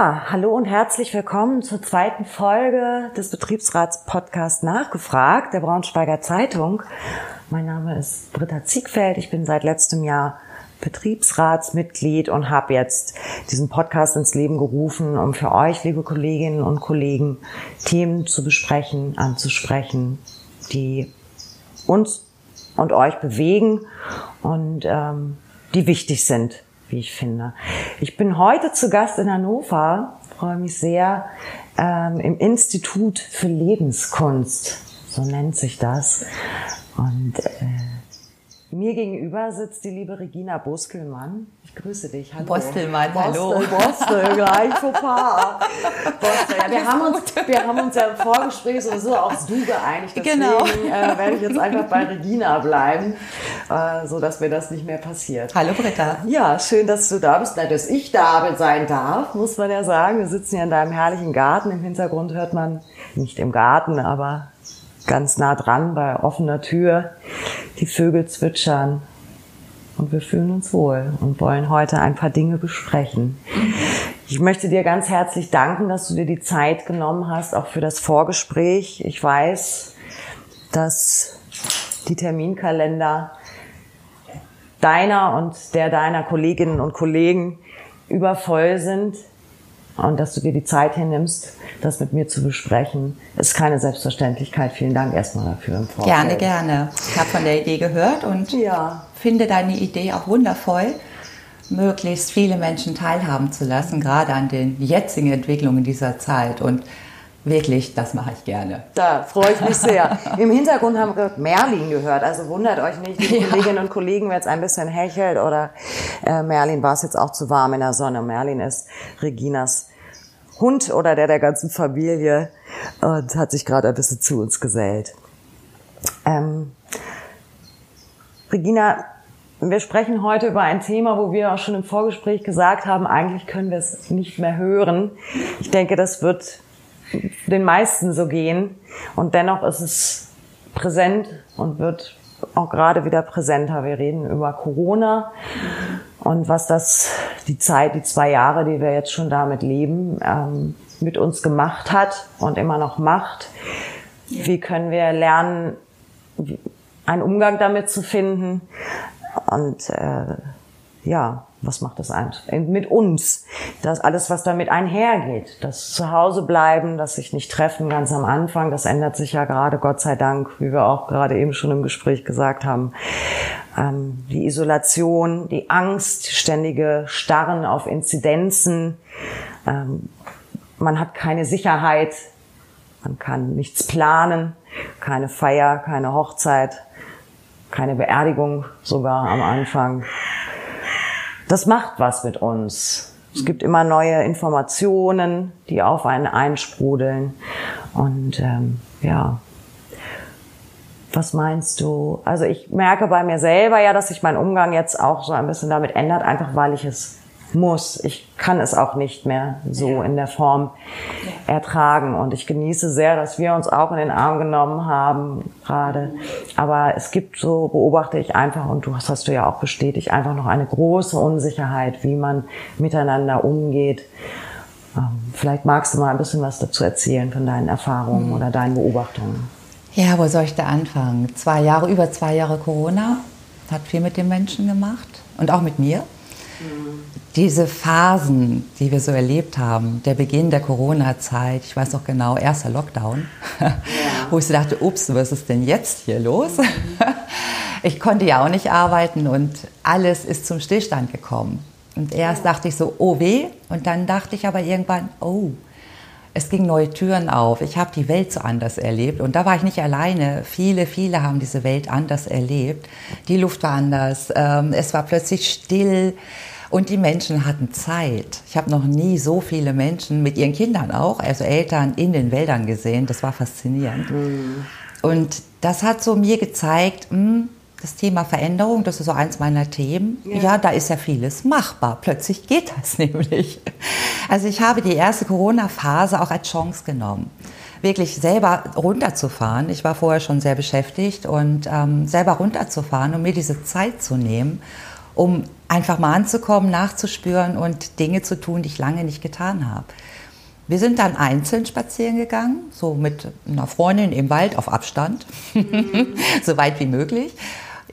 Ja, hallo und herzlich willkommen zur zweiten Folge des Betriebsratspodcasts Nachgefragt der Braunschweiger Zeitung. Mein Name ist Britta Ziegfeld. Ich bin seit letztem Jahr Betriebsratsmitglied und habe jetzt diesen Podcast ins Leben gerufen, um für euch, liebe Kolleginnen und Kollegen, Themen zu besprechen, anzusprechen, die uns und euch bewegen und ähm, die wichtig sind wie ich finde. Ich bin heute zu Gast in Hannover, freue mich sehr, ähm, im Institut für Lebenskunst, so nennt sich das. Und äh, mir gegenüber sitzt die liebe Regina Boskelmann. Ich grüße dich. Hallo. Bostelmann, hallo. Bostel, gleich Fauxpas. Bostel. Ja, wir, haben uns, wir haben uns ja im Vorgespräch sowieso aufs Du geeinigt. Deswegen genau. äh, werde ich jetzt einfach bei Regina bleiben, äh, so dass mir das nicht mehr passiert. Hallo Britta. Ja, schön, dass du da bist. Na, dass ich da sein darf, muss man ja sagen. Wir sitzen ja in deinem herrlichen Garten. Im Hintergrund hört man, nicht im Garten, aber ganz nah dran bei offener Tür. Die Vögel zwitschern und wir fühlen uns wohl und wollen heute ein paar Dinge besprechen. Ich möchte dir ganz herzlich danken, dass du dir die Zeit genommen hast, auch für das Vorgespräch. Ich weiß, dass die Terminkalender deiner und der deiner Kolleginnen und Kollegen übervoll sind und dass du dir die Zeit hinnimmst, das mit mir zu besprechen. ist keine Selbstverständlichkeit. Vielen Dank erstmal dafür im Vorfeld. Gerne, gerne. Ich habe von der Idee gehört und ja. finde deine Idee auch wundervoll, möglichst viele Menschen teilhaben zu lassen, gerade an den jetzigen Entwicklungen dieser Zeit. Und Wirklich, das mache ich gerne. Da freue ich mich sehr. Im Hintergrund haben wir Merlin gehört, also wundert euch nicht, die ja. Kolleginnen und Kollegen, wenn es ein bisschen hechelt oder äh, Merlin war es jetzt auch zu warm in der Sonne. Merlin ist Reginas Hund oder der der ganzen Familie und hat sich gerade ein bisschen zu uns gesellt. Ähm, Regina, wir sprechen heute über ein Thema, wo wir auch schon im Vorgespräch gesagt haben, eigentlich können wir es nicht mehr hören. Ich denke, das wird den meisten so gehen. Und dennoch ist es präsent und wird auch gerade wieder präsenter. Wir reden über Corona und was das, die Zeit, die zwei Jahre, die wir jetzt schon damit leben, ähm, mit uns gemacht hat und immer noch macht. Wie können wir lernen, einen Umgang damit zu finden? Und äh, ja, was macht das mit uns? Das alles, was damit einhergeht. Das Zuhause bleiben, das sich nicht treffen ganz am Anfang, das ändert sich ja gerade, Gott sei Dank, wie wir auch gerade eben schon im Gespräch gesagt haben. Ähm, die Isolation, die Angst, ständige Starren auf Inzidenzen. Ähm, man hat keine Sicherheit, man kann nichts planen, keine Feier, keine Hochzeit, keine Beerdigung sogar am Anfang das macht was mit uns. Es gibt immer neue Informationen, die auf einen einsprudeln. Und ähm, ja, was meinst du? Also ich merke bei mir selber ja, dass sich mein Umgang jetzt auch so ein bisschen damit ändert, einfach weil ich es muss. Ich kann es auch nicht mehr so in der Form ertragen. Und ich genieße sehr, dass wir uns auch in den Arm genommen haben gerade. Aber es gibt so, beobachte ich einfach, und du hast, hast du ja auch bestätigt, einfach noch eine große Unsicherheit, wie man miteinander umgeht. Ähm, vielleicht magst du mal ein bisschen was dazu erzählen von deinen Erfahrungen mhm. oder deinen Beobachtungen. Ja, wo soll ich da anfangen? Zwei Jahre, über zwei Jahre Corona hat viel mit den Menschen gemacht und auch mit mir. Diese Phasen, die wir so erlebt haben, der Beginn der Corona-Zeit, ich weiß noch genau, erster Lockdown, ja. wo ich so dachte, ups, was ist denn jetzt hier los? Mhm. Ich konnte ja auch nicht arbeiten und alles ist zum Stillstand gekommen. Und erst dachte ich so, oh weh, und dann dachte ich aber irgendwann, oh, es ging neue Türen auf. Ich habe die Welt so anders erlebt und da war ich nicht alleine. Viele, viele haben diese Welt anders erlebt. Die Luft war anders. Ähm, es war plötzlich still. Und die Menschen hatten Zeit. Ich habe noch nie so viele Menschen mit ihren Kindern auch, also Eltern in den Wäldern gesehen. Das war faszinierend. Mhm. Und das hat so mir gezeigt, mh, hm, das Thema Veränderung, das ist so eins meiner Themen. Ja. ja, da ist ja vieles machbar. Plötzlich geht das nämlich. Also ich habe die erste Corona-Phase auch als Chance genommen wirklich selber runterzufahren. Ich war vorher schon sehr beschäftigt und ähm, selber runterzufahren und mir diese Zeit zu nehmen um einfach mal anzukommen, nachzuspüren und Dinge zu tun, die ich lange nicht getan habe. Wir sind dann einzeln spazieren gegangen, so mit einer Freundin im Wald auf Abstand, so weit wie möglich.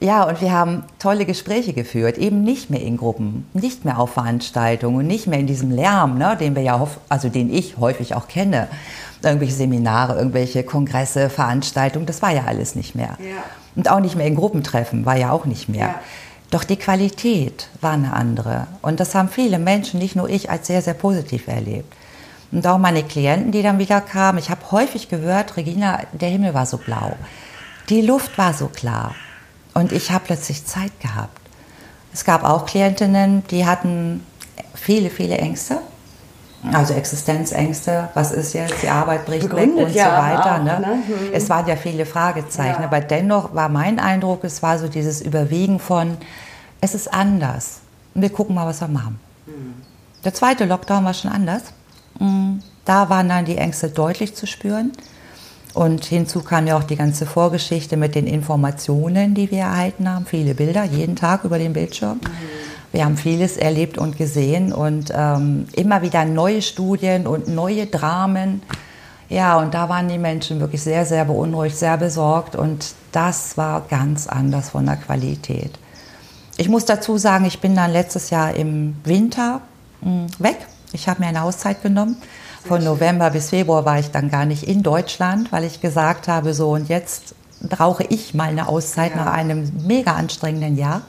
Ja, und wir haben tolle Gespräche geführt, eben nicht mehr in Gruppen, nicht mehr auf Veranstaltungen und nicht mehr in diesem Lärm, ne, den wir ja, also den ich häufig auch kenne. Irgendwelche Seminare, irgendwelche Kongresse, Veranstaltungen, das war ja alles nicht mehr. Ja. Und auch nicht mehr in Gruppentreffen, war ja auch nicht mehr. Ja. Doch die Qualität war eine andere. Und das haben viele Menschen, nicht nur ich, als sehr, sehr positiv erlebt. Und auch meine Klienten, die dann wieder kamen. Ich habe häufig gehört, Regina, der Himmel war so blau. Die Luft war so klar. Und ich habe plötzlich Zeit gehabt. Es gab auch Klientinnen, die hatten viele, viele Ängste. Also Existenzängste, was ist jetzt, die Arbeit bricht Begründet weg und ja so weiter. Auch, ne? Ne? Hm. Es waren ja viele Fragezeichen, ja. aber dennoch war mein Eindruck, es war so dieses Überwiegen von, es ist anders. Wir gucken mal, was wir machen. Hm. Der zweite Lockdown war schon anders. Hm. Da waren dann die Ängste deutlich zu spüren. Und hinzu kam ja auch die ganze Vorgeschichte mit den Informationen, die wir erhalten haben. Viele Bilder, jeden Tag über den Bildschirm. Wir haben vieles erlebt und gesehen und ähm, immer wieder neue Studien und neue Dramen. Ja, und da waren die Menschen wirklich sehr, sehr beunruhigt, sehr besorgt und das war ganz anders von der Qualität. Ich muss dazu sagen, ich bin dann letztes Jahr im Winter hm, weg. Ich habe mir eine Auszeit genommen von November bis Februar war ich dann gar nicht in Deutschland, weil ich gesagt habe, so und jetzt brauche ich mal eine Auszeit ja. nach einem mega anstrengenden Jahr.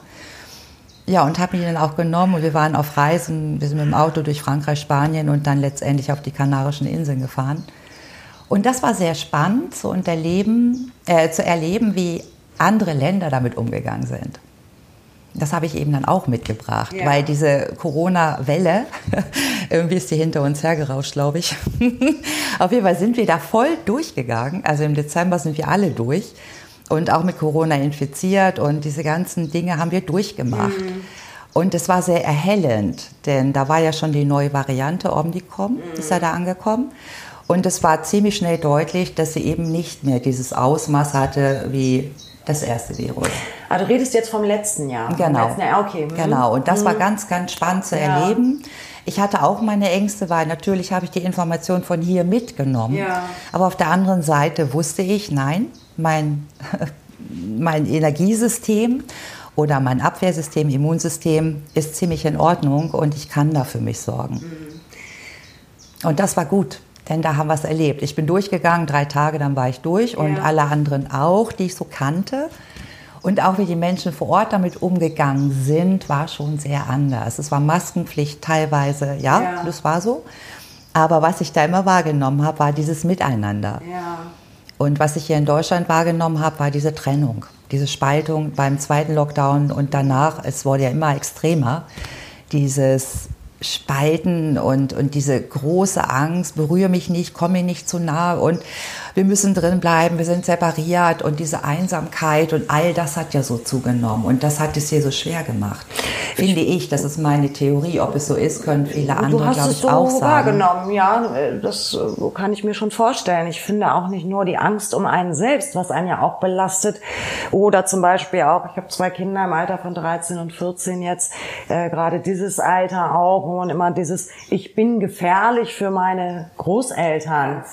Ja, und habe mich dann auch genommen und wir waren auf Reisen, wir sind mit dem Auto durch Frankreich, Spanien und dann letztendlich auf die Kanarischen Inseln gefahren. Und das war sehr spannend und erleben, äh, zu erleben, wie andere Länder damit umgegangen sind. Das habe ich eben dann auch mitgebracht, ja. weil diese Corona-Welle, irgendwie ist die hinter uns hergerauscht, glaube ich. Auf jeden Fall sind wir da voll durchgegangen. Also im Dezember sind wir alle durch und auch mit Corona infiziert und diese ganzen Dinge haben wir durchgemacht. Mhm. Und es war sehr erhellend, denn da war ja schon die neue Variante Omnicom, mhm. ist ja da angekommen. Und es war ziemlich schnell deutlich, dass sie eben nicht mehr dieses Ausmaß hatte wie das erste Virus. Ah, du redest jetzt vom letzten Jahr. Genau. Letzten Jahr. Okay. Mhm. Genau. Und das mhm. war ganz, ganz spannend zu ja. erleben. Ich hatte auch meine Ängste, weil natürlich habe ich die Information von hier mitgenommen. Ja. Aber auf der anderen Seite wusste ich, nein, mein, mein Energiesystem oder mein Abwehrsystem, Immunsystem ist ziemlich in Ordnung und ich kann da für mich sorgen. Mhm. Und das war gut, denn da haben wir es erlebt. Ich bin durchgegangen, drei Tage, dann war ich durch und ja. alle anderen auch, die ich so kannte. Und auch wie die Menschen vor Ort damit umgegangen sind, war schon sehr anders. Es war Maskenpflicht teilweise, ja, ja. das war so. Aber was ich da immer wahrgenommen habe, war dieses Miteinander. Ja. Und was ich hier in Deutschland wahrgenommen habe, war diese Trennung, diese Spaltung beim zweiten Lockdown und danach, es wurde ja immer extremer, dieses Spalten und, und diese große Angst, berühre mich nicht, komme mir nicht zu nahe. Und wir müssen drin bleiben, wir sind separiert und diese Einsamkeit und all das hat ja so zugenommen und das hat es hier so schwer gemacht. Finde ich, das ist meine Theorie. Ob es so ist, können viele andere, glaube ich, so auch sagen. wahrgenommen, ja, das kann ich mir schon vorstellen. Ich finde auch nicht nur die Angst um einen selbst, was einen ja auch belastet, oder zum Beispiel auch, ich habe zwei Kinder im Alter von 13 und 14 jetzt, äh, gerade dieses Alter auch, wo man immer dieses, ich bin gefährlich für meine Großeltern.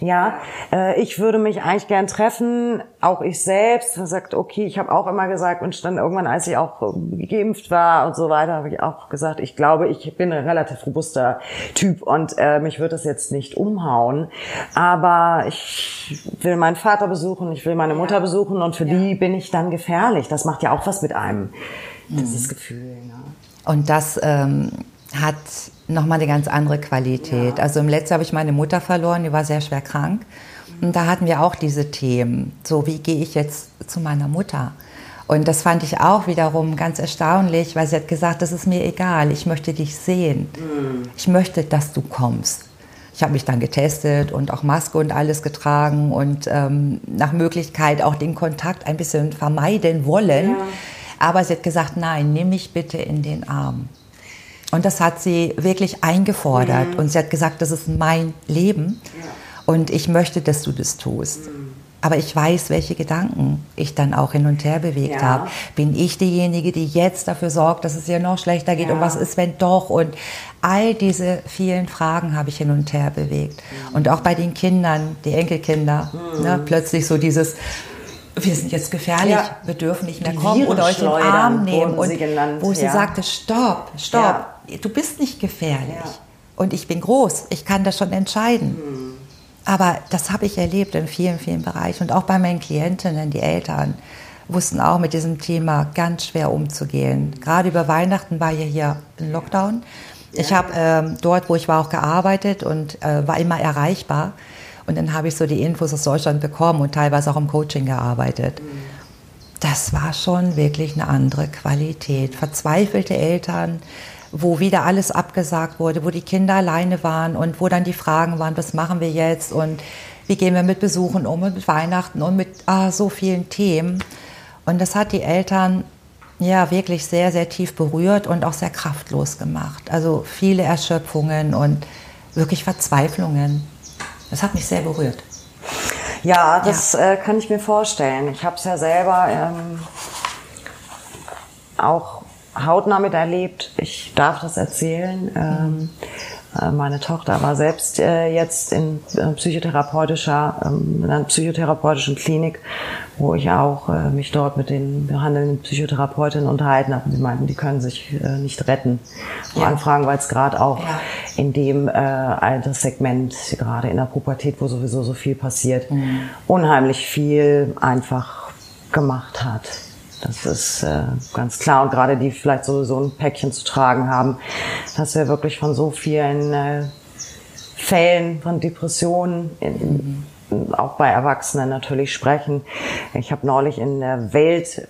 Ja, äh, ich würde mich eigentlich gern treffen, auch ich selbst. Man sagt, okay, ich habe auch immer gesagt, und dann irgendwann, als ich auch äh, geimpft war und so weiter, habe ich auch gesagt, ich glaube, ich bin ein relativ robuster Typ und äh, mich wird das jetzt nicht umhauen. Aber ich will meinen Vater besuchen, ich will meine Mutter ja. besuchen und für ja. die bin ich dann gefährlich. Das macht ja auch was mit einem, dieses mhm. Gefühl. Ne? Und das ähm, hat nochmal eine ganz andere Qualität. Ja. Also im letzten habe ich meine Mutter verloren, die war sehr schwer krank. Und da hatten wir auch diese Themen. So, wie gehe ich jetzt zu meiner Mutter? Und das fand ich auch wiederum ganz erstaunlich, weil sie hat gesagt, das ist mir egal, ich möchte dich sehen. Mhm. Ich möchte, dass du kommst. Ich habe mich dann getestet und auch Maske und alles getragen und ähm, nach Möglichkeit auch den Kontakt ein bisschen vermeiden wollen. Ja. Aber sie hat gesagt, nein, nimm mich bitte in den Arm. Und das hat sie wirklich eingefordert. Mhm. Und sie hat gesagt, das ist mein Leben. Ja. Und ich möchte, dass du das tust. Aber ich weiß, welche Gedanken ich dann auch hin und her bewegt Ja. habe. Bin ich diejenige, die jetzt dafür sorgt, dass es ihr noch schlechter geht? Ja. Und was ist, wenn doch? Und all diese vielen Fragen habe ich hin und her bewegt. Mhm. Und auch bei den Kindern, die Enkelkinder, ne, plötzlich so dieses, wir sind jetzt gefährlich, Ja. wir dürfen nicht mehr kommen oder euch in den Arm nehmen. sie genannt, wo sie sagte, stopp, stopp, du bist nicht gefährlich. Und ich bin groß, ich kann das schon entscheiden. Aber das habe ich erlebt in vielen, vielen Bereichen. Und auch bei meinen Klientinnen, die Eltern, wussten auch mit diesem Thema ganz schwer umzugehen. Gerade über Weihnachten war ja hier ein Lockdown. Ich habe ähm, dort, wo ich war, auch gearbeitet und äh, war immer erreichbar. Und dann habe ich so die Infos aus Deutschland bekommen und teilweise auch im Coaching gearbeitet. Das war schon wirklich eine andere Qualität. Verzweifelte Eltern, wo wieder alles abgesagt wurde, wo die Kinder alleine waren und wo dann die Fragen waren, was machen wir jetzt und wie gehen wir mit Besuchen um und mit Weihnachten und mit ah, so vielen Themen. Und das hat die Eltern ja wirklich sehr, sehr tief berührt und auch sehr kraftlos gemacht. Also viele Erschöpfungen und wirklich Verzweiflungen. Das hat mich sehr berührt. Ja, das Äh, kann ich mir vorstellen. Ich habe es ja selber ähm, auch hautnah miterlebt. Ich darf das erzählen. Ähm, äh, meine Tochter war selbst äh, jetzt in äh, psychotherapeutischer, ähm, in einer psychotherapeutischen Klinik, wo ich auch äh, mich dort mit den behandelnden Psychotherapeutinnen unterhalten habe. Sie meinten, die können sich äh, nicht retten. Ja. Anfragen, weil es gerade auch Ja. in dem äh, Alterssegment, gerade in der Pubertät, wo sowieso so viel passiert, unheimlich viel einfach gemacht hat. Das ist äh, ganz klar. Und gerade die vielleicht sowieso ein Päckchen zu tragen haben, dass wir wirklich von so vielen äh, Fällen von Depressionen in, auch bei Erwachsenen natürlich sprechen. Ich habe neulich in der Welt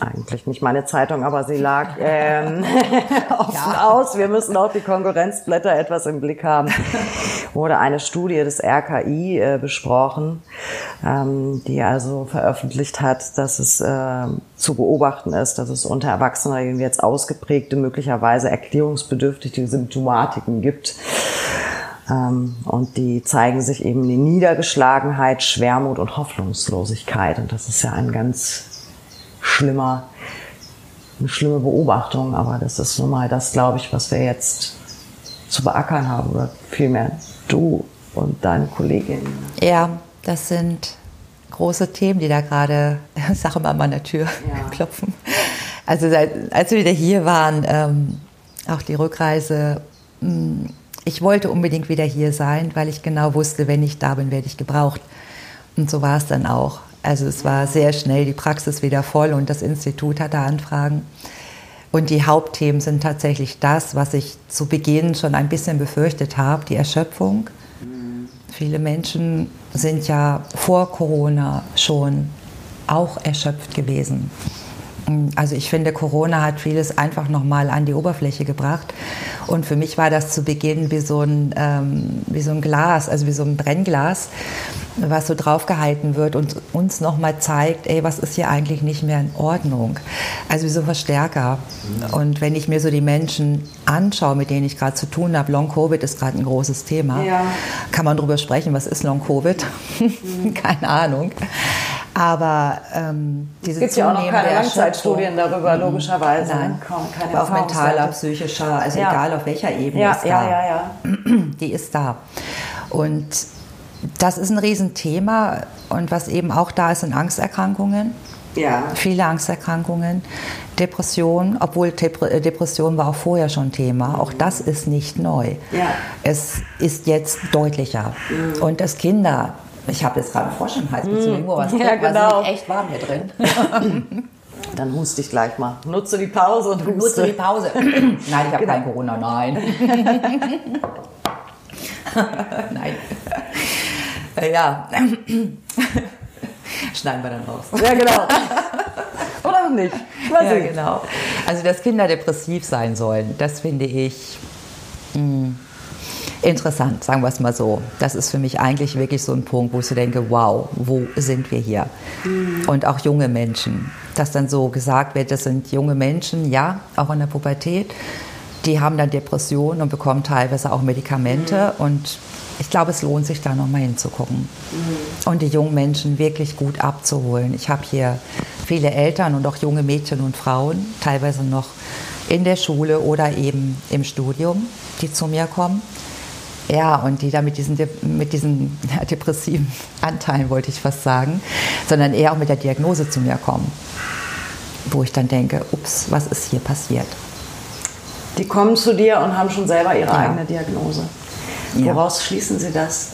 eigentlich nicht meine Zeitung, aber sie lag ähm, offen aus. Wir müssen auch die Konkurrenzblätter etwas im Blick haben. Wurde eine Studie des RKI äh, besprochen, ähm, die also veröffentlicht hat, dass es äh, zu beobachten ist, dass es unter Erwachsenen jetzt ausgeprägte, möglicherweise erklärungsbedürftige Symptomatiken gibt. Ähm, und die zeigen sich eben in Niedergeschlagenheit, Schwermut und Hoffnungslosigkeit. Und das ist ja ein ganz schlimmer, eine schlimme Beobachtung. Aber das ist nun mal das, glaube ich, was wir jetzt zu beackern haben. Oder vielmehr du und deine Kollegin. Ja, das sind große Themen, die da gerade, sag mal, an meiner Tür Ja. klopfen. Also seit, als wir wieder hier waren, ähm, auch die Rückreise, mh, ich wollte unbedingt wieder hier sein, weil ich genau wusste, wenn ich da bin, werde ich gebraucht. Und so war es dann auch. Also es war sehr schnell die Praxis wieder voll und das Institut hatte Anfragen. Und die Hauptthemen sind tatsächlich das, was ich zu Beginn schon ein bisschen befürchtet habe, die Erschöpfung. Viele Menschen sind ja vor Corona schon auch erschöpft gewesen. Also ich finde, Corona hat vieles einfach nochmal an die Oberfläche gebracht. Und für mich war das zu Beginn wie so ein, ähm, wie so ein Glas, also wie so ein Brennglas, was so draufgehalten wird und uns nochmal zeigt, ey, was ist hier eigentlich nicht mehr in Ordnung? Also wie so ein Verstärker. Und wenn ich mir so die Menschen anschaue, mit denen ich gerade zu tun habe, Long-Covid ist gerade ein großes Thema. Ja. Kann man drüber sprechen, was ist Long-Covid? Keine Ahnung. Aber ähm, diese Es gibt ja auch noch keine Langzeitstudien darüber, logischerweise. Nein, Kaum keine auf mentaler, Erfahrungswerte. psychischer, also Ja. egal auf welcher Ebene Ja, ist ja, da. ja, ja. Die ist da. Und das ist ein Riesenthema. Und was eben auch da ist, sind Angsterkrankungen. Ja. Viele Angsterkrankungen, Depression, obwohl äh, Depression war auch vorher schon Thema. Auch das ist nicht neu. Ja. Es ist jetzt deutlicher. Und dass Kinder, ich habe jetzt gerade einen Frosch im Hals, willst du irgendwo was Ja, es genau. ist echt warm hier drin. Dann huste ich gleich mal. Nutze die Pause und Nutze die huste. Pause. Nein, ich habe Genau. kein Corona, nein. nein. Ja. Schneiden wir dann raus. Ja, genau. Oder auch nicht. Mal Ja, sehen. genau. Also, dass Kinder depressiv sein sollen, das finde ich mh, interessant, sagen wir es mal so. Das ist für mich eigentlich wirklich so ein Punkt, wo ich so denke, wow, wo sind wir hier? Und auch junge Menschen. Dass dann so gesagt wird, das sind junge Menschen, ja, auch in der Pubertät. die haben dann Depressionen und bekommen teilweise auch Medikamente. Mhm. Und ich glaube, es lohnt sich da nochmal hinzugucken mhm. und die jungen Menschen wirklich gut abzuholen. Ich habe hier viele Eltern und auch junge Mädchen und Frauen, teilweise noch in der Schule oder eben im Studium, die zu mir kommen. Ja, und die da mit diesen, mit diesen depressiven Anteilen, wollte ich fast sagen, sondern eher auch mit der Diagnose zu mir kommen. Wo ich dann denke, ups, was ist hier passiert? Die kommen zu dir und haben schon selber ihre ja. eigene Diagnose. Woraus ja. schließen Sie das?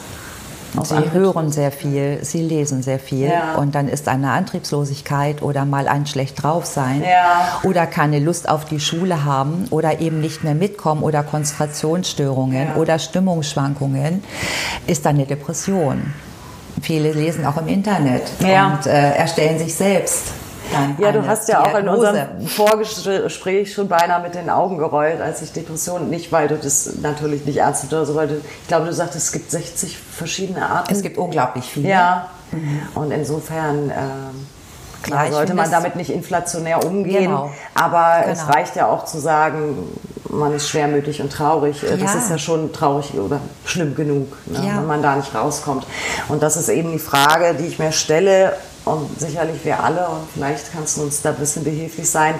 Sie hören sehr viel, sie lesen sehr viel ja. und dann ist eine Antriebslosigkeit oder mal ein schlecht drauf sein ja. oder keine Lust auf die Schule haben oder eben nicht mehr mitkommen oder Konzentrationsstörungen ja. oder Stimmungsschwankungen, ist dann eine Depression. Viele lesen auch im Internet und äh, erstellen sich selbst ja, du hast ja Diagnose. auch in unserem Vorgespräch schon beinahe mit den Augen gerollt, als ich Depression, nicht weil du das natürlich nicht ernst oder so, weil du, ich glaube, du sagtest, es gibt 60 verschiedene Arten. Es gibt unglaublich viele. Ja, mhm. und insofern... Äh, Klar, ja, sollte man damit nicht inflationär umgehen, genau. aber genau. es reicht ja auch zu sagen, man ist schwermütig und traurig. Ja. Das ist ja schon traurig oder schlimm genug, ne, ja. wenn man da nicht rauskommt. Und das ist eben die Frage, die ich mir stelle, und sicherlich wir alle, und vielleicht kannst du uns da ein bisschen behilflich sein,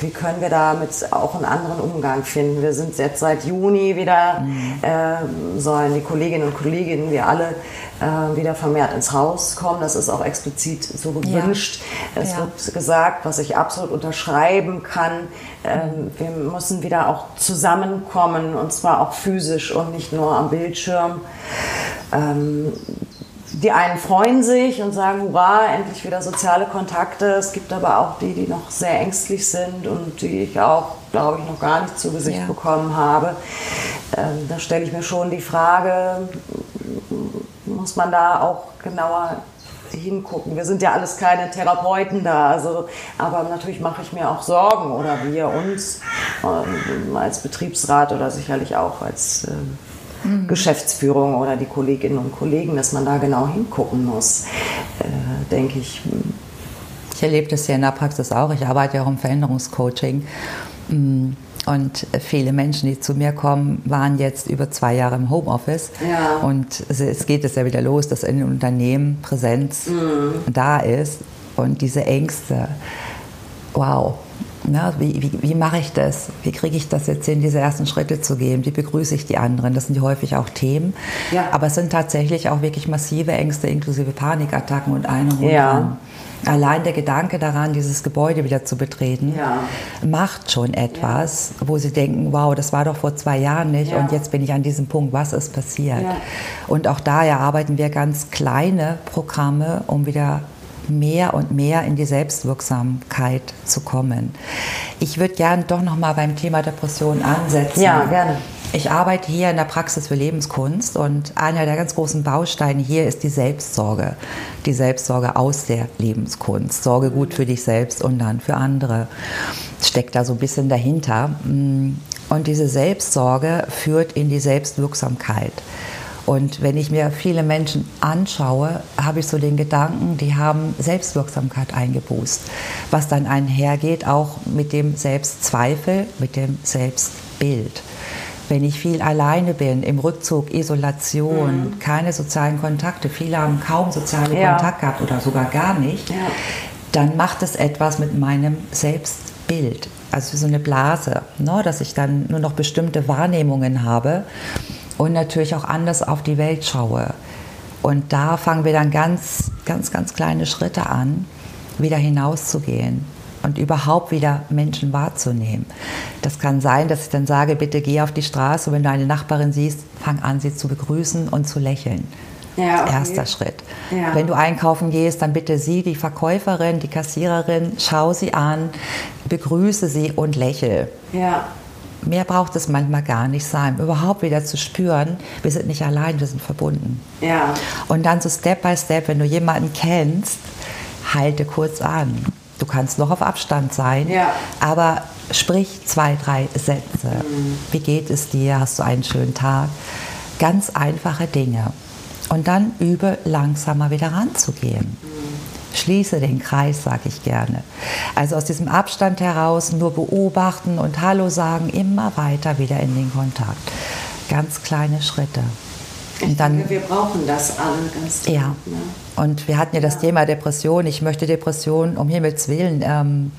wie können wir damit auch einen anderen Umgang finden? Wir sind jetzt seit Juni wieder, mhm. äh, sollen die Kolleginnen und Kollegen, wir alle, äh, wieder vermehrt ins Haus kommen. Das ist auch explizit so gewünscht. Ja. Es ja. wird gesagt, was ich absolut unterschreiben kann, äh, mhm. wir müssen wieder auch zusammenkommen und zwar auch physisch und nicht nur am Bildschirm. Ähm, die einen freuen sich und sagen, hurra, endlich wieder soziale Kontakte. Es gibt aber auch die, die noch sehr ängstlich sind und die ich auch, glaube ich, noch gar nicht zu Gesicht ja. bekommen habe. Ähm, da stelle ich mir schon die Frage, muss man da auch genauer hingucken. Wir sind ja alles keine Therapeuten da, also, aber natürlich mache ich mir auch Sorgen oder wir uns ähm, als Betriebsrat oder sicherlich auch als äh, mhm. Geschäftsführung oder die Kolleginnen und Kollegen, dass man da genau hingucken muss, äh, denke ich. Ich erlebe das ja in der Praxis auch. Ich arbeite ja auch im Veränderungscoaching. Mm, und viele Menschen, die zu mir kommen, waren jetzt über zwei Jahre im Homeoffice. Ja. Und es geht es ja wieder los, dass in den Unternehmen Präsenz mhm. da ist. Und diese Ängste, wow, na, wie, wie, wie mache ich das? Wie kriege ich das jetzt hin, diese ersten Schritte zu gehen? Wie begrüße ich die anderen? Das sind häufig auch Themen. Ja. Aber es sind tatsächlich auch wirklich massive Ängste, inklusive Panikattacken und einem ja. Allein der Gedanke daran, dieses Gebäude wieder zu betreten, ja. macht schon etwas, wo sie denken, wow, das war doch vor zwei Jahren nicht und jetzt bin ich an diesem Punkt, was ist passiert? Und auch daher arbeiten wir ganz kleine Programme, um wieder mehr und mehr in die Selbstwirksamkeit zu kommen. Ich würde gerne doch noch mal beim Thema Depression ansetzen. Ja, gerne. Ich arbeite hier in der Praxis für Lebenskunst und einer der ganz großen Bausteine hier ist die Selbstsorge. Die Selbstsorge aus der Lebenskunst. Sorge gut für dich selbst und dann für andere. Steckt da so ein bisschen dahinter. Und diese Selbstsorge führt in die Selbstwirksamkeit. Und wenn ich mir viele Menschen anschaue, habe ich so den Gedanken, die haben Selbstwirksamkeit eingeboost, was dann einhergeht auch mit dem Selbstzweifel, mit dem Selbstbild. Wenn ich viel alleine bin, im Rückzug, Isolation, mhm. keine sozialen Kontakte, viele haben kaum soziale ja. Kontakte gehabt oder sogar gar nicht, ja. dann macht es etwas mit meinem Selbstbild. Also so eine Blase, ne, dass ich dann nur noch bestimmte Wahrnehmungen habe und natürlich auch anders auf die Welt schaue. Und da fangen wir dann ganz, ganz, ganz kleine Schritte an, wieder hinauszugehen und überhaupt wieder Menschen wahrzunehmen. Das kann sein, dass ich dann sage, bitte geh auf die Straße und wenn du eine Nachbarin siehst, fang an, sie zu begrüßen und zu lächeln. Ja, okay. Erster Schritt. Ja. Wenn du einkaufen gehst, dann bitte sie, die Verkäuferin, die Kassiererin, schau sie an, begrüße sie und lächel. Ja. Mehr braucht es manchmal gar nicht sein, überhaupt wieder zu spüren, wir sind nicht allein, wir sind verbunden. Ja. Und dann so Step by Step, wenn du jemanden kennst, halte kurz an. Du kannst noch auf Abstand sein, ja. aber sprich zwei, drei Sätze. Mhm. Wie geht es dir? Hast du einen schönen Tag? Ganz einfache Dinge. Und dann übe langsamer wieder ranzugehen. Mhm. Schließe den Kreis, sage ich gerne. Also aus diesem Abstand heraus nur beobachten und Hallo sagen, immer weiter wieder in den Kontakt. Ganz kleine Schritte. Ich dann, denke, wir brauchen das alle ganz dringend, Ja. Ne? Und wir hatten ja das ja. Thema Depression. Ich möchte Depression um Himmels Willen ähm,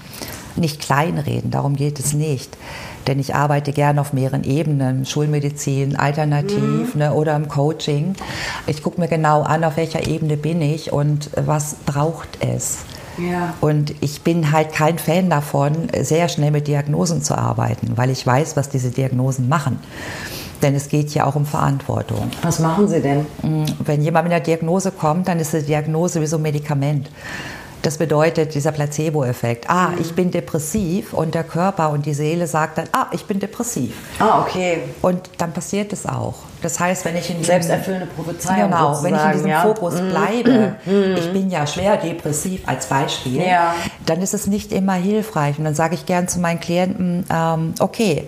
nicht kleinreden, darum geht es nicht. Denn ich arbeite gerne auf mehreren Ebenen, Schulmedizin, Alternativ mhm. ne, oder im Coaching. Ich gucke mir genau an, auf welcher Ebene bin ich und was braucht es. Ja. Und ich bin halt kein Fan davon, sehr schnell mit Diagnosen zu arbeiten, weil ich weiß, was diese Diagnosen machen. Denn es geht ja auch um Verantwortung. Was machen Sie denn? Mm, wenn jemand mit einer Diagnose kommt, dann ist die Diagnose wie so ein Medikament. Das bedeutet dieser Placebo-Effekt. Ah, mhm. ich bin depressiv und der Körper und die Seele sagt dann, ah, ich bin depressiv. Ah, okay. Und dann passiert es auch. Das heißt, wenn ich in selbsterfüllende Prophezeiung genau, wenn ich in diesem ja. Fokus mhm. bleibe, mhm. ich bin ja schwer depressiv als Beispiel, ja. dann ist es nicht immer hilfreich. Und dann sage ich gern zu meinen Klienten, ähm, okay,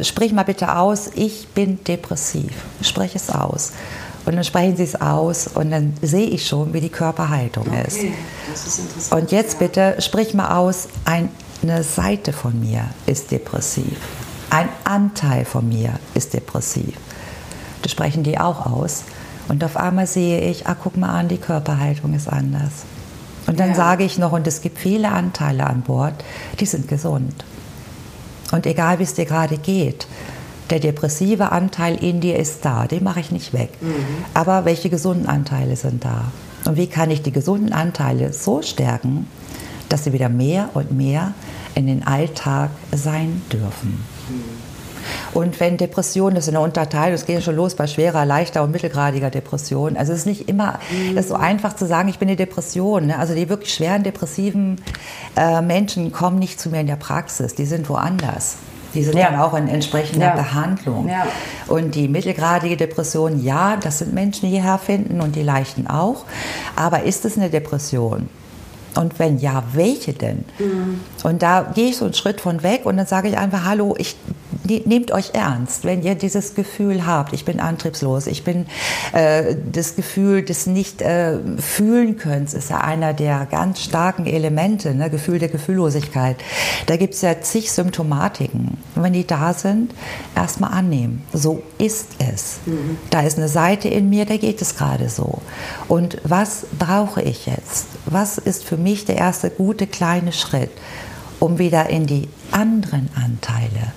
sprich mal bitte aus, ich bin depressiv. Sprich es aus. Und dann sprechen sie es aus und dann sehe ich schon, wie die Körperhaltung okay, ist. Ist. Und jetzt bitte sprich mal aus, eine Seite von mir ist depressiv. Ein Anteil von mir ist depressiv. Das sprechen die auch aus. Und auf einmal sehe ich, ah, guck mal an, die Körperhaltung ist anders. Und dann ja. sage ich noch, und es gibt viele Anteile an Bord, die sind gesund. Und egal wie es dir gerade geht, der depressive Anteil in dir ist da, den mache ich nicht weg. Mhm. Aber welche gesunden Anteile sind da? Und wie kann ich die gesunden Anteile so stärken, dass sie wieder mehr und mehr in den Alltag sein dürfen? Mhm. Und wenn Depression, das ist eine Unterteilung, es geht schon los bei schwerer, leichter und mittelgradiger Depression. Also es ist nicht immer mhm. ist so einfach zu sagen, ich bin eine Depression. Ne? Also die wirklich schweren depressiven äh, Menschen kommen nicht zu mir in der Praxis, die sind woanders. Die sind ja. dann auch in entsprechender ja. Behandlung. Ja. Und die mittelgradige Depression, ja, das sind Menschen, die hierher finden und die leichten auch. Aber ist es eine Depression? Und wenn ja, welche denn? Mhm. Und da gehe ich so einen Schritt von weg und dann sage ich einfach, hallo, ich nehmt euch ernst, wenn ihr dieses Gefühl habt, ich bin antriebslos, ich bin äh, das Gefühl des nicht äh, fühlen können, ist ja einer der ganz starken Elemente, ne? Gefühl der Gefühllosigkeit. Da gibt es ja zig Symptomatiken. Und wenn die da sind, erstmal annehmen. So ist es. Mhm. Da ist eine Seite in mir, da geht es gerade so. Und was brauche ich jetzt? Was ist für mich der erste gute kleine Schritt? um wieder in die anderen Anteile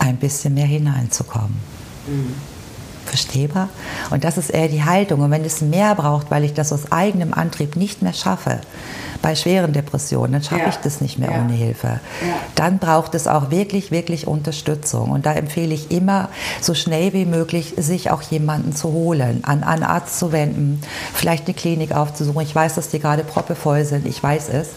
ein bisschen mehr hineinzukommen. Mhm. Verstehbar? Und das ist eher die Haltung. Und wenn es mehr braucht, weil ich das aus eigenem Antrieb nicht mehr schaffe, bei schweren Depressionen, dann schaffe ja. ich das nicht mehr ja. ohne Hilfe. Ja. Dann braucht es auch wirklich, wirklich Unterstützung. Und da empfehle ich immer, so schnell wie möglich, sich auch jemanden zu holen, an einen Arzt zu wenden, vielleicht eine Klinik aufzusuchen. Ich weiß, dass die gerade proppevoll sind, ich weiß es.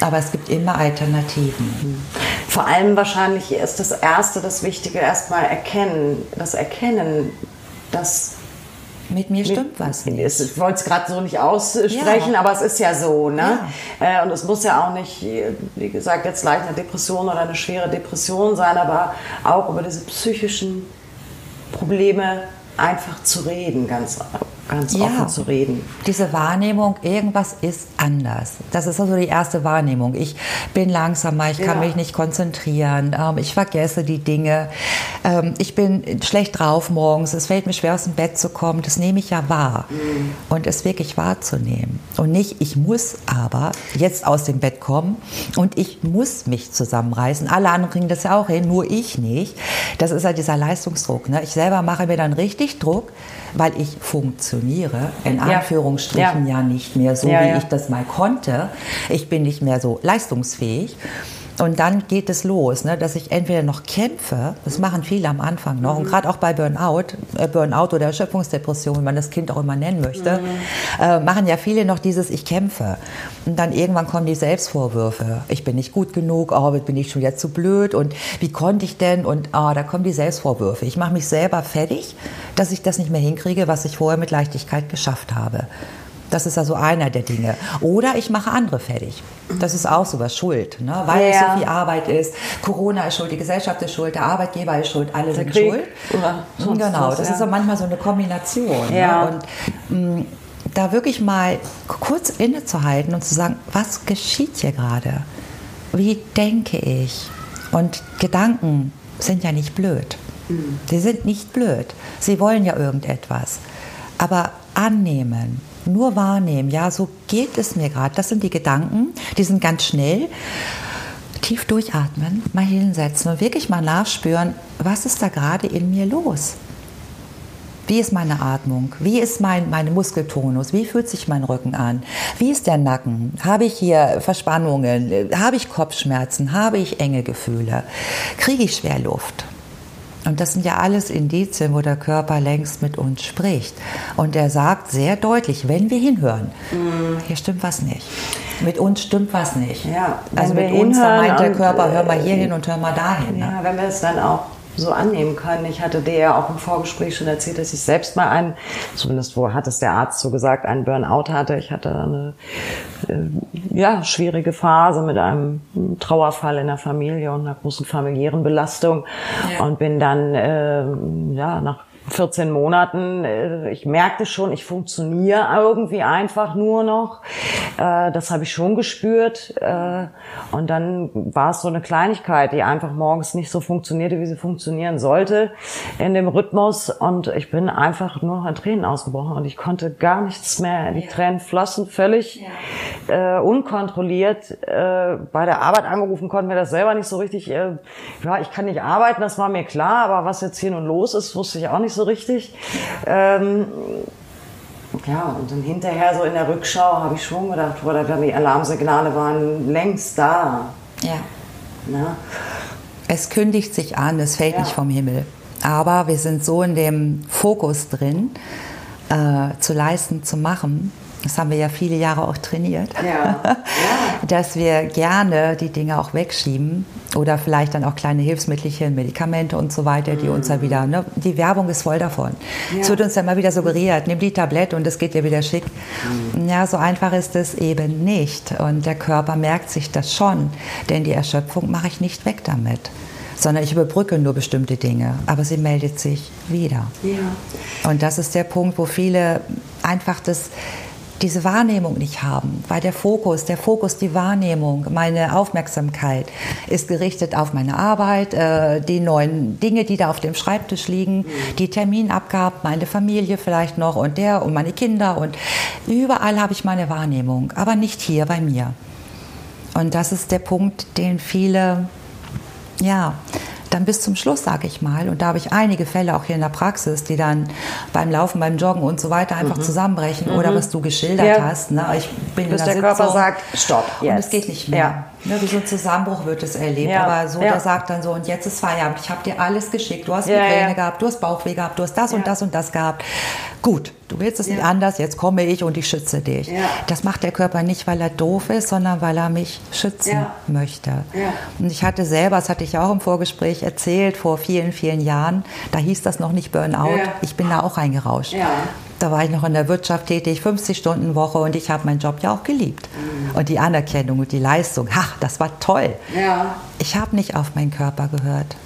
Aber es gibt immer Alternativen. Vor allem wahrscheinlich ist das Erste, das Wichtige, erstmal erkennen, das Erkennen, dass mit mir stimmt was nicht. Ich wollte es gerade so nicht aussprechen, ja. aber es ist ja so. Ne? Ja. Äh, und es muss ja auch nicht, wie gesagt, jetzt gleich eine Depression oder eine schwere Depression sein, aber auch über diese psychischen Probleme einfach zu reden, ganz ganz ja, offen zu reden. Diese Wahrnehmung, irgendwas ist anders. Das ist also die erste Wahrnehmung. Ich bin langsamer, ich kann ja. mich nicht konzentrieren, ähm, ich vergesse die Dinge, ähm, ich bin schlecht drauf morgens, es fällt mir schwer aus dem Bett zu kommen. Das nehme ich ja wahr. Mhm. Und es wirklich wahrzunehmen. Und nicht, ich muss aber jetzt aus dem Bett kommen und ich muss mich zusammenreißen. Alle anderen kriegen das ja auch hin, nur ich nicht. Das ist ja dieser Leistungsdruck. Ne? Ich selber mache mir dann richtig Druck, weil ich funktioniere, in Anführungsstrichen ja, ja nicht mehr so, wie ich das mal konnte. Ich bin nicht mehr so leistungsfähig. Und dann geht es los, ne, dass ich entweder noch kämpfe, das machen viele am Anfang noch, mhm. und gerade auch bei Burnout, äh, Burnout oder Erschöpfungsdepression, wie man das Kind auch immer nennen möchte, mhm. äh, machen ja viele noch dieses Ich kämpfe. Und dann irgendwann kommen die Selbstvorwürfe. Ich bin nicht gut genug, oh, bin ich schon jetzt zu blöd und wie konnte ich denn? Und oh, da kommen die Selbstvorwürfe. Ich mache mich selber fertig, dass ich das nicht mehr hinkriege, was ich vorher mit Leichtigkeit geschafft habe. Das ist also einer der Dinge. Oder ich mache andere fertig. Das ist auch sowas Schuld, ne? weil ja. es so viel Arbeit ist. Corona ist schuld, die Gesellschaft ist schuld, der Arbeitgeber ist schuld, alle der sind Krieg. schuld. Oder genau, das ja. ist auch manchmal so eine Kombination. Ne? Ja. Ne? Und mh, mm, da wirklich mal kurz innezuhalten und zu sagen, was geschieht hier gerade? Wie denke ich? Und Gedanken sind ja nicht blöd. Mhm. Sie sind nicht blöd. Sie wollen ja irgendetwas. Aber annehmen, nur wahrnehmen, ja, so geht es mir gerade. Das sind die Gedanken, die sind ganz schnell. Tief durchatmen, mal hinsetzen und wirklich mal nachspüren, was ist da gerade in mir los? Wie ist meine Atmung? Wie ist mein meine Muskeltonus? Wie fühlt sich mein Rücken an? Wie ist der Nacken? Habe ich hier Verspannungen? Habe ich Kopfschmerzen? Habe ich enge Gefühle? Kriege ich schwer Luft? Und das sind ja alles Indizien, wo der Körper längst mit uns spricht. Und er sagt sehr deutlich, wenn wir hinhören, mm. hier stimmt was nicht. Mit uns stimmt was nicht. Ja, also mit uns, meint der Körper, hör mal hier hin und hör mal dahin. Ja, ne? wenn wir es dann auch so annehmen können. Ich hatte dir ja auch im Vorgespräch schon erzählt, dass ich selbst mal einen, zumindest wo hat es der Arzt so gesagt, einen Burnout hatte. Ich hatte eine äh, ja, schwierige Phase mit einem Trauerfall in der Familie und einer großen familiären Belastung ja. und bin dann äh, ja nach 14 Monaten, äh, ich merkte schon, ich funktioniere irgendwie einfach nur noch. Äh, das habe ich schon gespürt. Äh, und dann war es so eine Kleinigkeit, die einfach morgens nicht so funktionierte, wie sie funktionieren sollte in dem Rhythmus. Und ich bin einfach nur noch in Tränen ausgebrochen und ich konnte gar nichts mehr. Die Tränen flossen völlig ja. unkontrolliert. Bei der Arbeit angerufen konnten wir das selber nicht so richtig. Ja, ich kann nicht arbeiten, das war mir klar, aber was jetzt hier nun los ist, wusste ich auch nicht so richtig. Ähm, ja, und dann hinterher so in der Rückschau habe ich schon gedacht, oder die Alarmsignale waren längst da. Ja. Na? Es kündigt sich an, es fällt ja. nicht vom Himmel. Aber wir sind so in dem Fokus drin, äh, zu leisten, zu machen, das haben wir ja viele Jahre auch trainiert, ja. Ja. dass wir gerne die Dinge auch wegschieben oder vielleicht dann auch kleine Hilfsmittelchen, Medikamente und so weiter, die uns ja wieder, ne, die Werbung ist voll davon. Es wird uns ja immer wieder suggeriert, nimm die Tablette und es geht dir wieder schick. Mhm. Ja, so einfach ist es eben nicht und der Körper merkt sich das schon, denn die Erschöpfung mache ich nicht weg damit sondern ich überbrücke nur bestimmte Dinge, aber sie meldet sich wieder. Ja. Und das ist der Punkt, wo viele einfach das diese Wahrnehmung nicht haben, weil der Fokus, der Fokus, die Wahrnehmung, meine Aufmerksamkeit ist gerichtet auf meine Arbeit, äh, die neuen Dinge, die da auf dem Schreibtisch liegen, mhm. die Terminabgaben, meine Familie vielleicht noch und der und meine Kinder und überall habe ich meine Wahrnehmung, aber nicht hier bei mir. Und das ist der Punkt, den viele, ja, dann bis zum Schluss, sage ich mal. Und da habe ich einige Fälle auch hier in der Praxis, die dann beim Laufen, beim Joggen und so weiter einfach mhm. zusammenbrechen. Mhm. Oder was du geschildert ja. hast. Ne? Ich bin Bis der, der Körper sagt, stopp. Yes. Und es geht nicht mehr. Ja. Ne, wie so ein Zusammenbruch wird es erlebt. Ja. Aber so, ja. der sagt dann so, und jetzt ist Feierabend. Ich habe dir alles geschickt. Du hast Migräne ja, gehabt, du hast Bauchweh gehabt, du hast das und das und das gehabt. Gut, du willst es nicht anders, jetzt komme ich und ich schütze dich. Das macht der Körper nicht, weil er doof ist, sondern weil er mich schützen möchte. Und ich hatte selber, das hatte ich auch im Vorgespräch erzählt, vor vielen, vielen Jahren, da hieß das noch nicht Burnout. Ich bin da auch reingerauscht. Da war ich noch in der Wirtschaft tätig, 50 Stunden Woche und ich habe meinen Job ja auch geliebt. Mhm. Und die Anerkennung und die Leistung, ach, das war toll. Ja. Ich habe nicht auf meinen Körper gehört.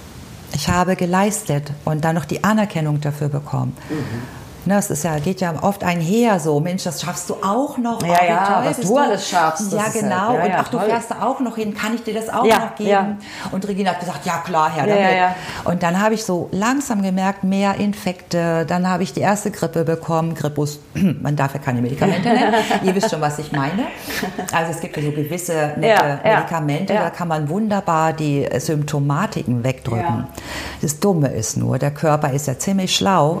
Ich habe geleistet und dann noch die Anerkennung dafür bekommen. Mhm. Ne, es ist ja, geht ja oft einher so, Mensch, das schaffst du auch noch. Ja, ja, toll, was du, alles schaffst. Ja, genau. Halt, ja, ja, und ach, toll. du fährst da auch noch hin, kann ich dir das auch ja, noch geben? Und Regina hat gesagt, ja klar, Herr, damit. Und dann habe ich so langsam gemerkt, mehr Infekte. Dann habe ich die erste Grippe bekommen, Grippus, man darf ja keine Medikamente nennen. Ihr wisst schon, was ich meine. Also es gibt ja so gewisse nette Medikamente, da kann man wunderbar die Symptomatiken wegdrücken. Das Dumme ist nur, der Körper ist ja ziemlich schlau.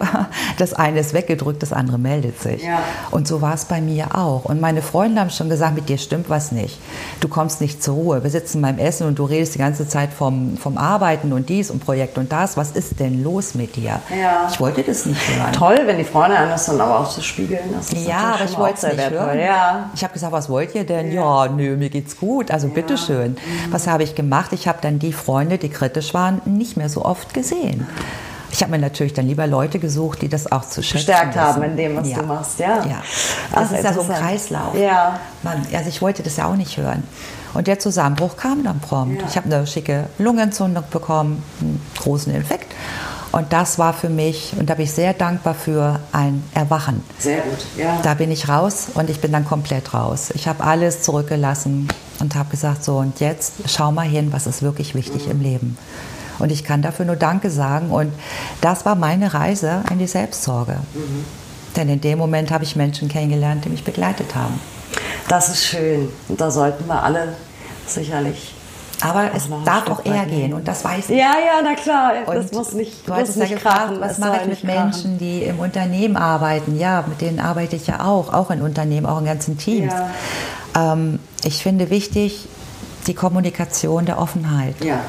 Das eine ist ist weggedrückt, das andere meldet sich. Ja. Und so war es bei mir auch. Und meine Freunde haben schon gesagt, mit dir stimmt was nicht. Du kommst nicht zur Ruhe. Wir sitzen beim Essen und du redest die ganze Zeit vom, vom Arbeiten und dies und Projekt und das. Was ist denn los mit dir? Ja. Ich wollte das nicht hören. Toll, wenn die Freunde das dann aber auch zu spiegeln. Ja, aber ich wollte es nicht hören. Ja. Ich habe gesagt, was wollt ihr denn? Ja, nö, mir geht's gut. Also bitteschön. Mhm. Was habe ich gemacht? Ich habe dann die Freunde, die kritisch waren, nicht mehr so oft gesehen. Ich habe mir natürlich dann lieber Leute gesucht, die das auch zu schätzen Bestärkt haben in dem, was ja. du machst, ja. ja. Das Ach, ist ja so ein Kreislauf. Ja. Man, also ich wollte das ja auch nicht hören. Und der Zusammenbruch kam dann prompt. Ja. Ich habe eine schicke Lungenentzündung bekommen, einen großen Infekt. Und das war für mich, und da bin ich sehr dankbar für, ein Erwachen. Sehr gut, ja. Da bin ich raus und ich bin dann komplett raus. Ich habe alles zurückgelassen und habe gesagt, so und jetzt schau mal hin, was ist wirklich wichtig mhm. im Leben. Und ich kann dafür nur Danke sagen. Und das war meine Reise in die Selbstsorge. Mhm. Denn in dem Moment habe ich Menschen kennengelernt, die mich begleitet haben. Das ist schön. Und da sollten wir alle sicherlich aber es darf auch eher gehen und das weiß ich. Ja, ja, na klar. Und das muss nicht, du hattest ja gefragt, was mache ich mit Menschen, die im Unternehmen arbeiten? Ja, mit denen arbeite ich ja auch, auch in Unternehmen, auch in ganzen Teams. Ja. Ähm, ich finde wichtig, die Kommunikation der Offenheit ja.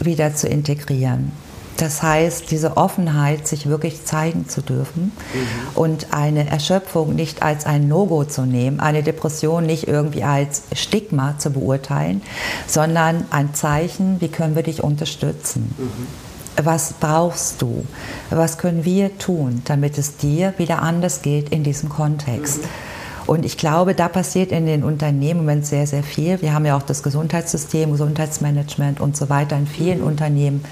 Wieder zu integrieren. Das heißt, diese Offenheit, sich wirklich zeigen zu dürfen mhm. und eine Erschöpfung nicht als ein No-Go zu nehmen, eine Depression nicht irgendwie als Stigma zu beurteilen, sondern ein Zeichen, wie können wir dich unterstützen. Mhm. Was brauchst du? Was können wir tun, damit es dir wieder anders geht in diesem Kontext? Mhm. Und ich glaube, da passiert in den Unternehmen im Moment sehr, sehr viel. Wir haben ja auch das Gesundheitssystem, Gesundheitsmanagement und so weiter in vielen. Unternehmen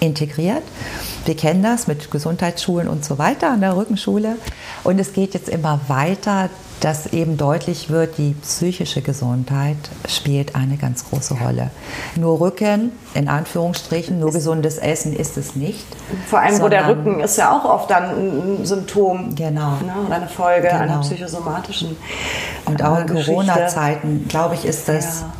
integriert. Wir kennen das mit Gesundheitsschulen und so weiter an der Rückenschule. Und es geht jetzt immer weiter, dass eben deutlich wird, die psychische Gesundheit spielt eine ganz große Rolle. Nur Rücken, in Anführungsstrichen, nur gesundes Essen ist es nicht. Vor allem, wo der Rücken ist ja auch oft dann ein Symptom. Genau. Ne, oder eine Folge genau. einer psychosomatischen. Und auch in äh, Corona-Zeiten, glaube ich, ist das. Ja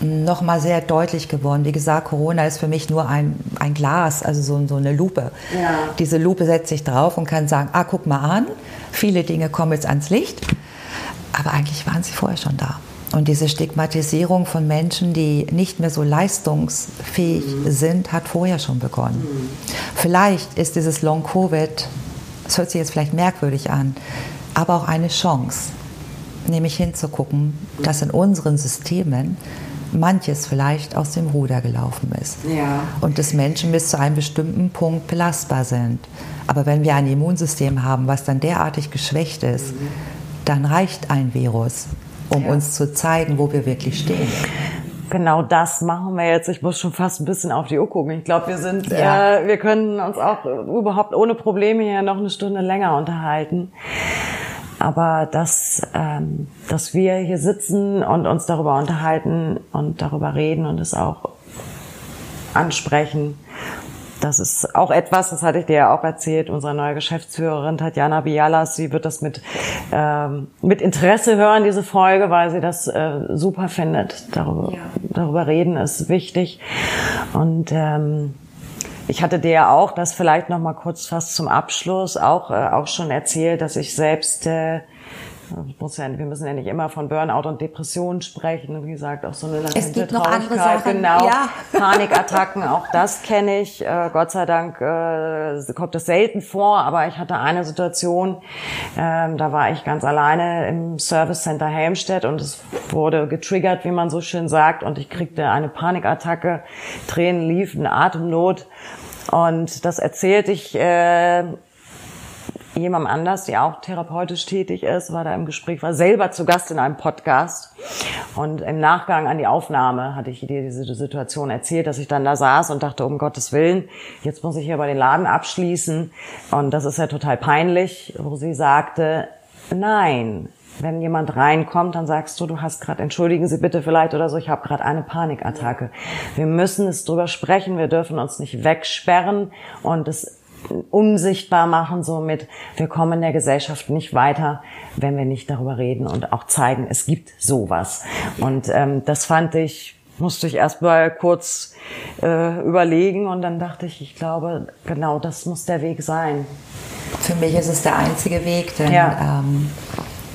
noch mal sehr deutlich geworden. Wie gesagt, Corona ist für mich nur ein, ein Glas, also so, so eine Lupe. Ja. Diese Lupe setzt sich drauf und kann sagen, ah, guck mal an, viele Dinge kommen jetzt ans Licht, aber eigentlich waren sie vorher schon da. Und diese Stigmatisierung von Menschen, die nicht mehr so leistungsfähig mhm. sind, hat vorher schon begonnen. Mhm. Vielleicht ist dieses Long-Covid, das hört sich jetzt vielleicht merkwürdig an, aber auch eine Chance, nämlich hinzugucken, dass in unseren Systemen manches vielleicht aus dem Ruder gelaufen ist. Ja. Und dass Menschen bis zu einem bestimmten Punkt belastbar sind. Aber wenn wir ein Immunsystem haben, was dann derartig geschwächt ist, mhm. dann reicht ein Virus, um ja. uns zu zeigen, wo wir wirklich stehen. Genau das machen wir jetzt. Ich muss schon fast ein bisschen auf die Uhr gucken. Ich glaube, wir sind, ja. äh, wir können uns auch überhaupt ohne Probleme hier noch eine Stunde länger unterhalten. Aber dass, ähm, dass wir hier sitzen und uns darüber unterhalten und darüber reden und es auch ansprechen, das ist auch etwas, das hatte ich dir ja auch erzählt, unsere neue Geschäftsführerin Tatjana Bialas, sie wird das mit, ähm, mit Interesse hören, diese Folge, weil sie das äh, super findet. Darüber, ja. darüber reden ist wichtig. Und ähm, ich hatte dir ja auch das vielleicht noch mal kurz fast zum Abschluss auch, äh, auch schon erzählt, dass ich selbst äh, muss ja, wir müssen ja nicht immer von Burnout und Depressionen sprechen. Wie gesagt, auch so eine latente es gibt noch andere Sachen. Genau. Ja. Panikattacken, auch das kenne ich. Äh, Gott sei Dank äh, kommt das selten vor, aber ich hatte eine Situation, ähm, da war ich ganz alleine im Service Center Helmstedt und es wurde getriggert, wie man so schön sagt, und ich kriegte eine Panikattacke, Tränen liefen, Atemnot. Und das erzählte ich äh, jemandem anders, die auch therapeutisch tätig ist, war da im Gespräch, war selber zu Gast in einem Podcast. Und im Nachgang an die Aufnahme hatte ich dir diese Situation erzählt, dass ich dann da saß und dachte, um Gottes Willen, jetzt muss ich hier bei den Laden abschließen. Und das ist ja total peinlich, wo sie sagte, nein, wenn jemand reinkommt, dann sagst du, du hast gerade, entschuldigen Sie bitte vielleicht oder so, ich habe gerade eine Panikattacke. Wir müssen es drüber sprechen, wir dürfen uns nicht wegsperren und es unsichtbar machen, somit wir kommen in der Gesellschaft nicht weiter, wenn wir nicht darüber reden und auch zeigen, es gibt sowas. Und ähm, das fand ich, musste ich erst mal kurz äh, überlegen und dann dachte ich, ich glaube, genau das muss der Weg sein. Für mich ist es der einzige Weg, denn ja. ähm,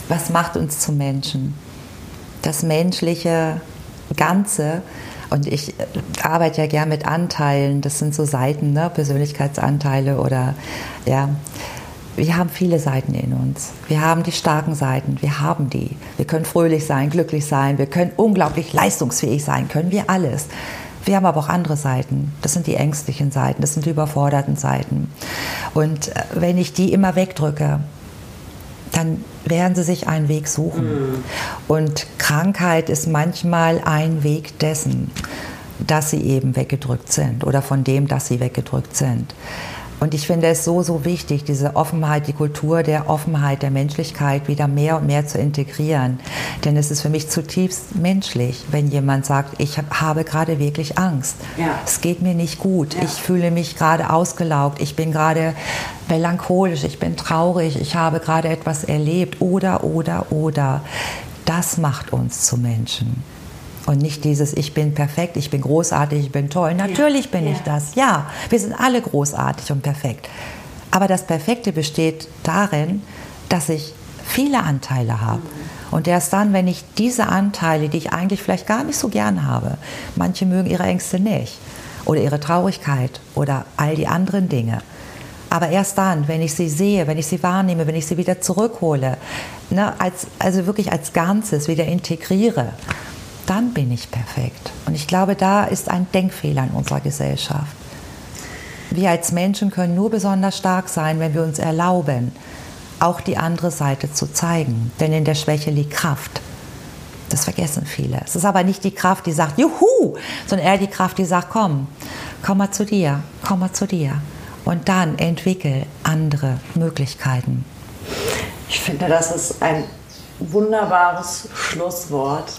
was macht uns zu Menschen? Das menschliche Ganze. Und ich arbeite ja gern mit Anteilen. Das sind so Seiten, ne? Persönlichkeitsanteile oder ja. Wir haben viele Seiten in uns. Wir haben die starken Seiten. Wir haben die. Wir können fröhlich sein, glücklich sein. Wir können unglaublich leistungsfähig sein. Können wir alles. Wir haben aber auch andere Seiten. Das sind die ängstlichen Seiten. Das sind die überforderten Seiten. Und äh, wenn ich die immer wegdrücke, dann werden sie sich einen Weg suchen. Mhm. Und Krankheit ist manchmal ein Weg dessen, dass sie eben weggedrückt sind oder von dem, dass sie weggedrückt sind. Und ich finde es so, so wichtig, diese Offenheit, die Kultur der Offenheit, der Menschlichkeit wieder mehr und mehr zu integrieren. Denn es ist für mich zutiefst menschlich, wenn jemand sagt, ich habe gerade wirklich Angst. Ja. Es geht mir nicht gut. Ja. Ich fühle mich gerade ausgelaugt. Ich bin gerade melancholisch. Ich bin traurig. Ich habe gerade etwas erlebt. Oder, oder, oder. Das macht uns zu Menschen. Und nicht dieses, ich bin perfekt, ich bin großartig, ich bin toll. Natürlich bin ja. ich das. Ja, wir sind alle großartig und perfekt. Aber das Perfekte besteht darin, dass ich viele Anteile habe. Mhm. Und erst dann, wenn ich diese Anteile, die ich eigentlich vielleicht gar nicht so gern habe, manche mögen ihre Ängste nicht oder ihre Traurigkeit oder all die anderen Dinge. Aber erst dann, wenn ich sie sehe, wenn ich sie wahrnehme, wenn ich sie wieder zurückhole, ne, als, also wirklich als Ganzes wieder integriere, dann bin ich perfekt. Und ich glaube, da ist ein Denkfehler in unserer Gesellschaft. Wir als Menschen können nur besonders stark sein, wenn wir uns erlauben, auch die andere Seite zu zeigen. Denn in der Schwäche liegt Kraft. Das vergessen viele. Es ist aber nicht die Kraft, die sagt, juhu, sondern eher die Kraft, die sagt, komm, komm mal zu dir, komm mal zu dir. Und dann entwickel andere Möglichkeiten. Ich finde, das ist ein wunderbares Schlusswort.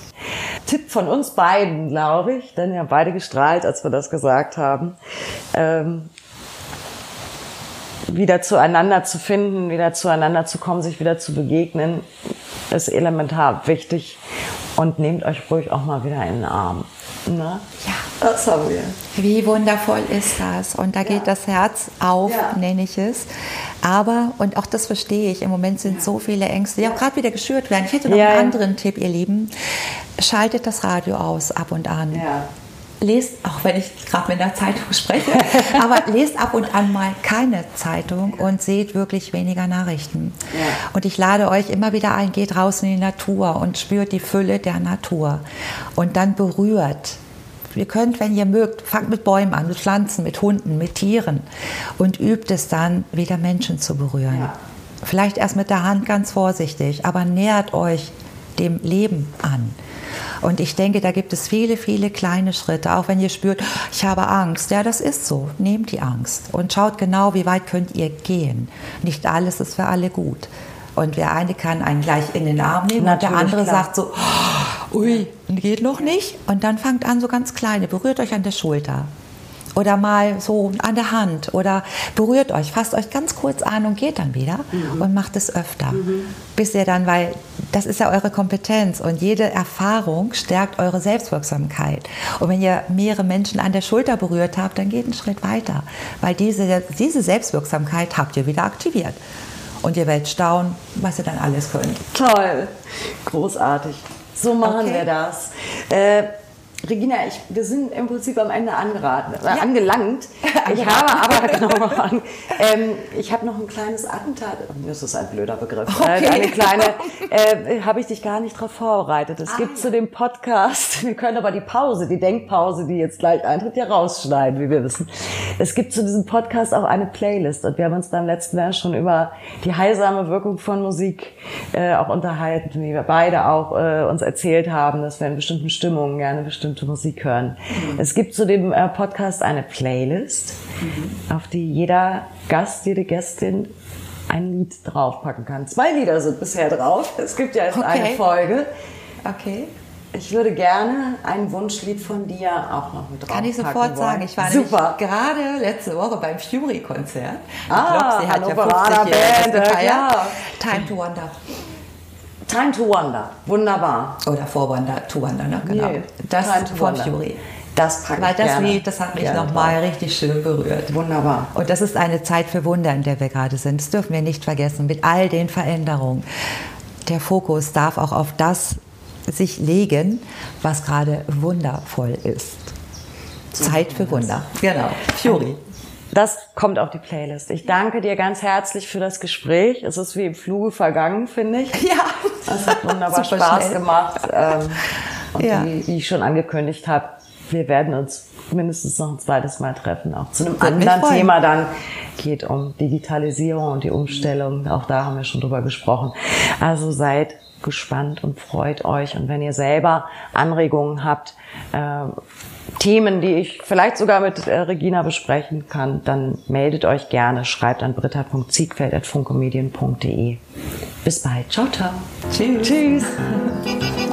Tipp von uns beiden, glaube ich, denn wir haben beide gestrahlt, als wir das gesagt haben. Ähm, wieder zueinander zu finden, wieder zueinander zu kommen, sich wieder zu begegnen, ist elementar wichtig. Und nehmt euch ruhig auch mal wieder in den Arm. Na? Ja, das haben wir. Wie wundervoll ist das? Und da geht ja. das Herz auf, ja. nenne ich es. Aber, und auch das verstehe ich, im Moment sind so viele Ängste, die auch gerade wieder geschürt werden. Ich hätte noch einen anderen Tipp, ihr Lieben. Schaltet das Radio aus ab und an. Ja lest, auch wenn ich gerade mit einer Zeitung spreche, aber lest ab und an mal keine Zeitung und seht wirklich weniger Nachrichten. Ja. Und ich lade euch immer wieder ein, geht draußen in die Natur und spürt die Fülle der Natur. Und dann berührt. Ihr könnt, wenn ihr mögt, fangt mit Bäumen an, mit Pflanzen, mit Hunden, mit Tieren und übt es dann, wieder Menschen zu berühren. Ja. Vielleicht erst mit der Hand ganz vorsichtig, aber nähert euch dem Leben an. Und ich denke, da gibt es viele, viele kleine Schritte, auch wenn ihr spürt, ich habe Angst. Ja, das ist so. Nehmt die Angst und schaut genau, wie weit könnt ihr gehen. Nicht alles ist für alle gut. Und der eine kann einen gleich in den Arm nehmen Natürlich, und der andere klar. sagt so, ui, geht noch nicht. Und dann fangt an so ganz kleine, berührt euch an der Schulter oder mal so an der Hand oder berührt euch, fasst euch ganz kurz an und geht dann wieder mhm. und macht es öfter. Mhm. Bis ihr dann, weil das ist ja eure Kompetenz und jede Erfahrung stärkt eure Selbstwirksamkeit. Und wenn ihr mehrere Menschen an der Schulter berührt habt, dann geht einen Schritt weiter, weil diese, diese Selbstwirksamkeit habt ihr wieder aktiviert. Und ihr werdet staunen, was ihr dann alles könnt. Toll, großartig. So machen okay. wir das. Äh, Regina, ich, wir sind im Prinzip am Ende angeraten, äh, ja. angelangt. Ich habe aber genau ähm, ich habe noch ein kleines Attentat. Das ist ein blöder Begriff. Äh, okay. Eine kleine, äh, habe ich dich gar nicht darauf vorbereitet. Es ah, gibt zu dem Podcast, wir können aber die Pause, die Denkpause, die jetzt gleich eintritt, ja rausschneiden, wie wir wissen. Es gibt zu diesem Podcast auch eine Playlist und wir haben uns beim letzten Jahr schon über die heilsame Wirkung von Musik äh, auch unterhalten, wie wir beide auch äh, uns erzählt haben, dass wir in bestimmten Stimmungen gerne bestimmte bestimmte Musik hören. Mhm. Es gibt zu dem äh, Podcast eine Playlist, mhm. auf die jeder Gast, jede Gästin ein Lied draufpacken kann. Zwei Lieder sind bisher drauf. Es gibt ja jetzt okay. eine Folge. Okay. Ich würde gerne ein Wunschlied von dir auch noch mit draufpacken Kann ich sofort wollen. sagen. Ich war Super. gerade letzte Woche beim Fury-Konzert. Ah, glaube, sie hat ja 50 Band, ja. Time to Wonder. Time to Wonder, wunderbar. Oder For Wonder, to Wonder, ne? Genau. Nee, das Time to Wonder. Fury. Das packe Weil das gerne. Lied, das hat mich nochmal richtig schön berührt. Wunderbar. Und das ist eine Zeit für Wunder, in der wir gerade sind. Das dürfen wir nicht vergessen, mit all den Veränderungen. Der Fokus darf auch auf das sich legen, was gerade wundervoll ist. Zeit für Wunder. Genau. Fury. Das kommt auf die Playlist. Ich danke dir ganz herzlich für das Gespräch. Es ist wie im Fluge vergangen, finde ich. Ja. Es hat wunderbar Spaß schnell. gemacht. Ähm, und ja. wie, wie ich schon angekündigt habe, wir werden uns mindestens noch ein zweites Mal treffen, auch zu einem anderen Thema dann geht um Digitalisierung und die Umstellung. Auch da haben wir schon drüber gesprochen. Also seid gespannt und freut euch. Und wenn ihr selber Anregungen habt, äh, Themen, die ich vielleicht sogar mit äh, Regina besprechen kann, dann meldet euch gerne. Schreibt an britta.ziegfeld.funkemedien.de. Bis bald. Ciao, ciao. Tschüss. Tschüss.